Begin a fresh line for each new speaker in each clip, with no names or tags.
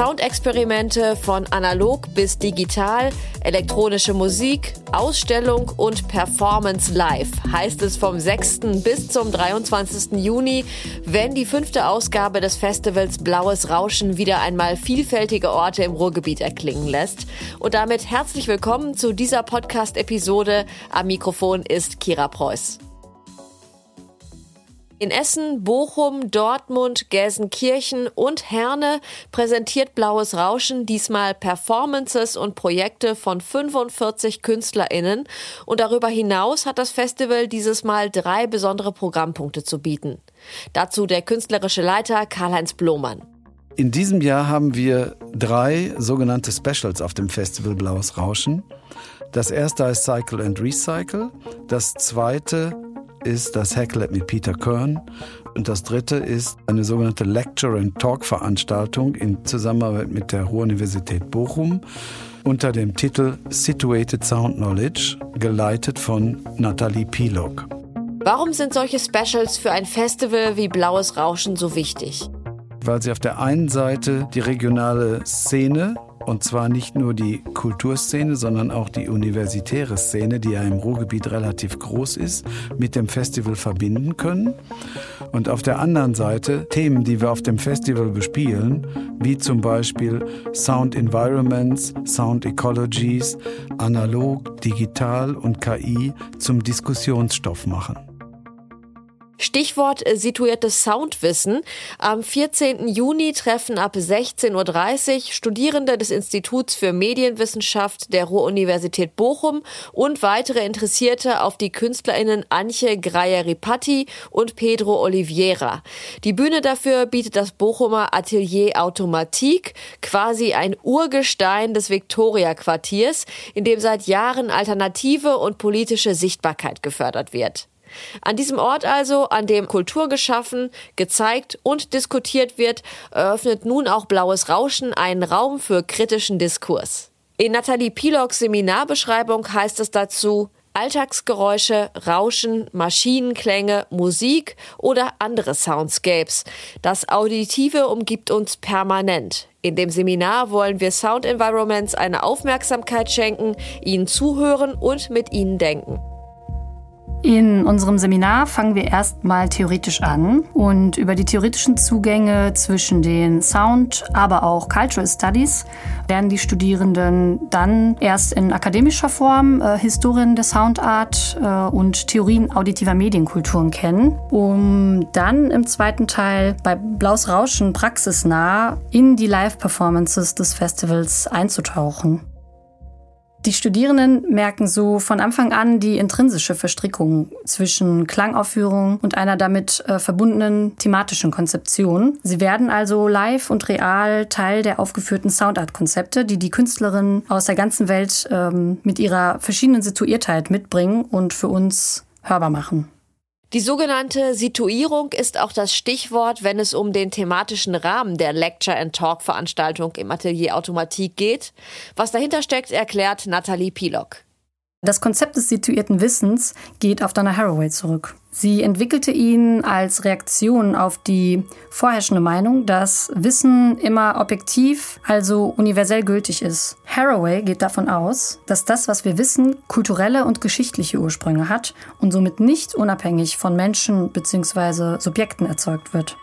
Soundexperimente von analog bis digital, elektronische Musik, Ausstellung und Performance live heißt es vom 6. bis zum 23. Juni, wenn die fünfte Ausgabe des Festivals Blaues Rauschen wieder einmal vielfältige Orte im Ruhrgebiet erklingen lässt. Und damit herzlich willkommen zu dieser Podcast-Episode. Am Mikrofon ist Kira Preuß. In Essen, Bochum, Dortmund, Gelsenkirchen und Herne präsentiert Blaues Rauschen diesmal Performances und Projekte von 45 KünstlerInnen. Und darüber hinaus hat das Festival dieses Mal drei besondere Programmpunkte zu bieten. Dazu der künstlerische Leiter Karl-Heinz Blomann.
In diesem Jahr haben wir drei sogenannte Specials auf dem Festival Blaues Rauschen. Das erste heißt Cycle and Recycle. Das zweite ist das Hacklet mit Peter Kern. Und das dritte ist eine sogenannte Lecture and Talk Veranstaltung in Zusammenarbeit mit der Ruhr-Universität Bochum unter dem Titel Situated Sound Knowledge, geleitet von Nathalie Pilok.
Warum sind solche Specials für ein Festival wie Blaues Rauschen so wichtig?
Weil sie auf der einen Seite die regionale Szene und zwar nicht nur die Kulturszene, sondern auch die universitäre Szene, die ja im Ruhrgebiet relativ groß ist, mit dem Festival verbinden können. Und auf der anderen Seite Themen, die wir auf dem Festival bespielen, wie zum Beispiel Sound Environments, Sound Ecologies, analog, digital und KI zum Diskussionsstoff machen.
Stichwort äh, situiertes Soundwissen. Am 14. Juni treffen ab 16.30 Uhr Studierende des Instituts für Medienwissenschaft der Ruhr-Universität Bochum und weitere Interessierte auf die KünstlerInnen Antje Greyer-Ripatti und Pedro Oliveira. Die Bühne dafür bietet das Bochumer Atelier Automatik, quasi ein Urgestein des Viktoria-Quartiers, in dem seit Jahren alternative und politische Sichtbarkeit gefördert wird. An diesem Ort also, an dem Kultur geschaffen, gezeigt und diskutiert wird, eröffnet nun auch Blaues Rauschen einen Raum für kritischen Diskurs. In Nathalie Piloks Seminarbeschreibung heißt es dazu, Alltagsgeräusche, Rauschen, Maschinenklänge, Musik oder andere Soundscapes. Das Auditive umgibt uns permanent. In dem Seminar wollen wir Sound Environments eine Aufmerksamkeit schenken, ihnen zuhören und mit ihnen denken.
In unserem Seminar fangen wir erstmal theoretisch an und über die theoretischen Zugänge zwischen den Sound, aber auch Cultural Studies lernen die Studierenden dann erst in akademischer Form äh, Historien der Soundart äh, und Theorien auditiver Medienkulturen kennen, um dann im zweiten Teil bei Blaus Rauschen praxisnah in die Live-Performances des Festivals einzutauchen. Die Studierenden merken so von Anfang an die intrinsische Verstrickung zwischen Klangaufführung und einer damit äh, verbundenen thematischen Konzeption. Sie werden also live und real Teil der aufgeführten Soundart-Konzepte, die die Künstlerinnen aus der ganzen Welt ähm, mit ihrer verschiedenen Situiertheit mitbringen und für uns hörbar machen.
Die sogenannte Situierung ist auch das Stichwort, wenn es um den thematischen Rahmen der Lecture and Talk Veranstaltung im Atelier Automatik geht. Was dahinter steckt, erklärt Nathalie Pilok.
Das Konzept des situierten Wissens geht auf Donna Haraway zurück. Sie entwickelte ihn als Reaktion auf die vorherrschende Meinung, dass Wissen immer objektiv, also universell gültig ist. Haraway geht davon aus, dass das, was wir wissen, kulturelle und geschichtliche Ursprünge hat und somit nicht unabhängig von Menschen bzw. Subjekten erzeugt wird.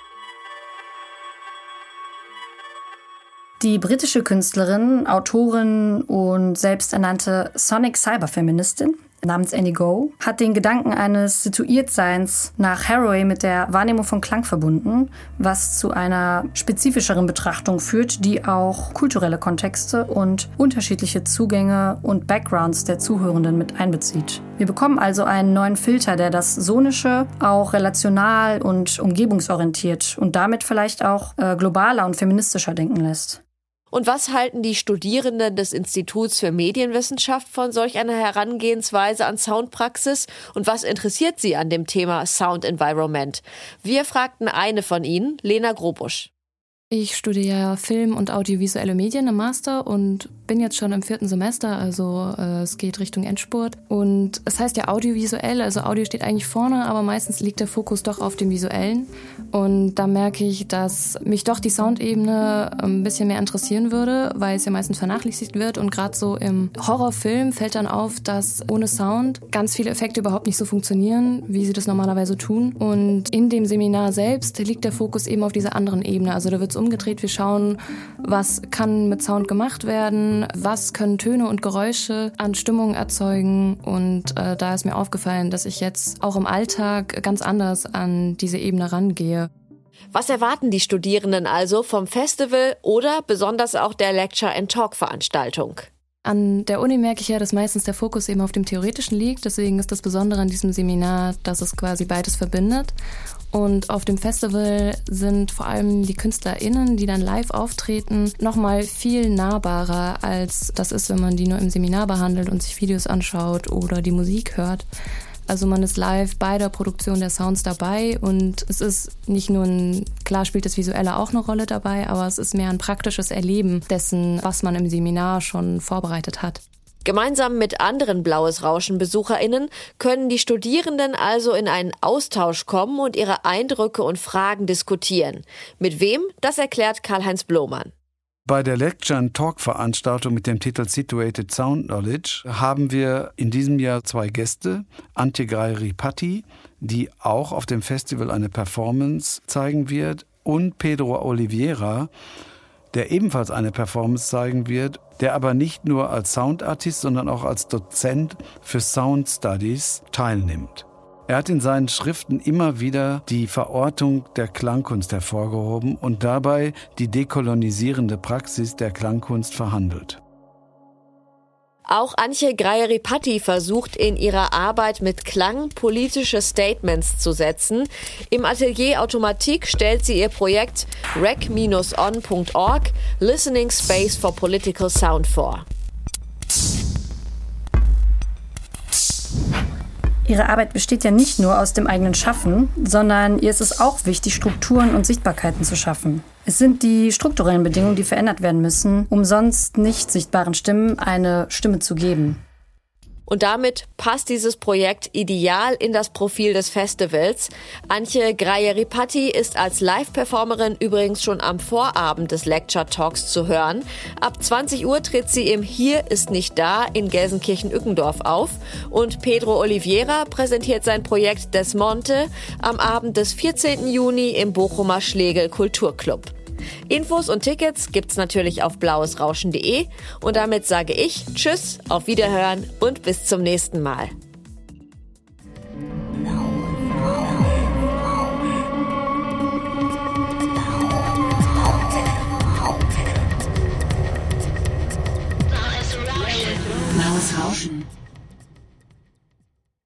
Die britische Künstlerin, Autorin und selbsternannte Sonic Cyberfeministin namens Annie Go hat den Gedanken eines Situiertseins nach Haraway mit der Wahrnehmung von Klang verbunden, was zu einer spezifischeren Betrachtung führt, die auch kulturelle Kontexte und unterschiedliche Zugänge und Backgrounds der Zuhörenden mit einbezieht. Wir bekommen also einen neuen Filter, der das Sonische auch relational und umgebungsorientiert und damit vielleicht auch äh, globaler und feministischer denken lässt.
Und was halten die Studierenden des Instituts für Medienwissenschaft von solch einer Herangehensweise an Soundpraxis und was interessiert sie an dem Thema Sound Environment? Wir fragten eine von ihnen, Lena Grobusch.
Ich studiere Film und audiovisuelle Medien im Master und bin jetzt schon im vierten Semester, also äh, es geht Richtung Endspurt. Und es heißt ja audiovisuell, also Audio steht eigentlich vorne, aber meistens liegt der Fokus doch auf dem Visuellen. Und da merke ich, dass mich doch die Soundebene ein bisschen mehr interessieren würde, weil es ja meistens vernachlässigt wird. Und gerade so im Horrorfilm fällt dann auf, dass ohne Sound ganz viele Effekte überhaupt nicht so funktionieren, wie sie das normalerweise tun. Und in dem Seminar selbst liegt der Fokus eben auf dieser anderen Ebene. Also da wird umgedreht. Wir schauen, was kann mit Sound gemacht werden, was können Töne und Geräusche an Stimmung erzeugen. Und äh, da ist mir aufgefallen, dass ich jetzt auch im Alltag ganz anders an diese Ebene rangehe.
Was erwarten die Studierenden also vom Festival oder besonders auch der Lecture and Talk Veranstaltung?
An der Uni merke ich ja, dass meistens der Fokus eben auf dem Theoretischen liegt. Deswegen ist das Besondere an diesem Seminar, dass es quasi beides verbindet. Und auf dem Festival sind vor allem die KünstlerInnen, die dann live auftreten, nochmal viel nahbarer, als das ist, wenn man die nur im Seminar behandelt und sich Videos anschaut oder die Musik hört. Also man ist live bei der Produktion der Sounds dabei und es ist nicht nur ein, klar spielt das Visuelle auch eine Rolle dabei, aber es ist mehr ein praktisches Erleben dessen, was man im Seminar schon vorbereitet hat.
Gemeinsam mit anderen Blaues Rauschen Besucherinnen können die Studierenden also in einen Austausch kommen und ihre Eindrücke und Fragen diskutieren. Mit wem? Das erklärt Karl-Heinz Blomann.
Bei der Lecture and Talk Veranstaltung mit dem Titel Situated Sound Knowledge haben wir in diesem Jahr zwei Gäste, Antje Greiri-Patti, die auch auf dem Festival eine Performance zeigen wird, und Pedro Oliveira, der ebenfalls eine Performance zeigen wird, der aber nicht nur als Soundartist, sondern auch als Dozent für Sound Studies teilnimmt. Er hat in seinen Schriften immer wieder die Verortung der Klangkunst hervorgehoben und dabei die dekolonisierende Praxis der Klangkunst verhandelt.
Auch Antje Greieripatti versucht in ihrer Arbeit mit Klang politische Statements zu setzen. Im Atelier Automatik stellt sie ihr Projekt rec-on.org Listening Space for Political Sound vor.
Ihre Arbeit besteht ja nicht nur aus dem eigenen Schaffen, sondern ihr ist es auch wichtig, Strukturen und Sichtbarkeiten zu schaffen. Es sind die strukturellen Bedingungen, die verändert werden müssen, um sonst nicht sichtbaren Stimmen eine Stimme zu geben.
Und damit passt dieses Projekt ideal in das Profil des Festivals. Antje Greieripatti ist als Live-Performerin übrigens schon am Vorabend des Lecture Talks zu hören. Ab 20 Uhr tritt sie im Hier ist nicht da in Gelsenkirchen-Ückendorf auf. Und Pedro Oliveira präsentiert sein Projekt Desmonte am Abend des 14. Juni im Bochumer Schlegel Kulturclub. Infos und Tickets gibt's natürlich auf blauesrauschen.de und damit sage ich Tschüss, auf Wiederhören und bis zum nächsten Mal.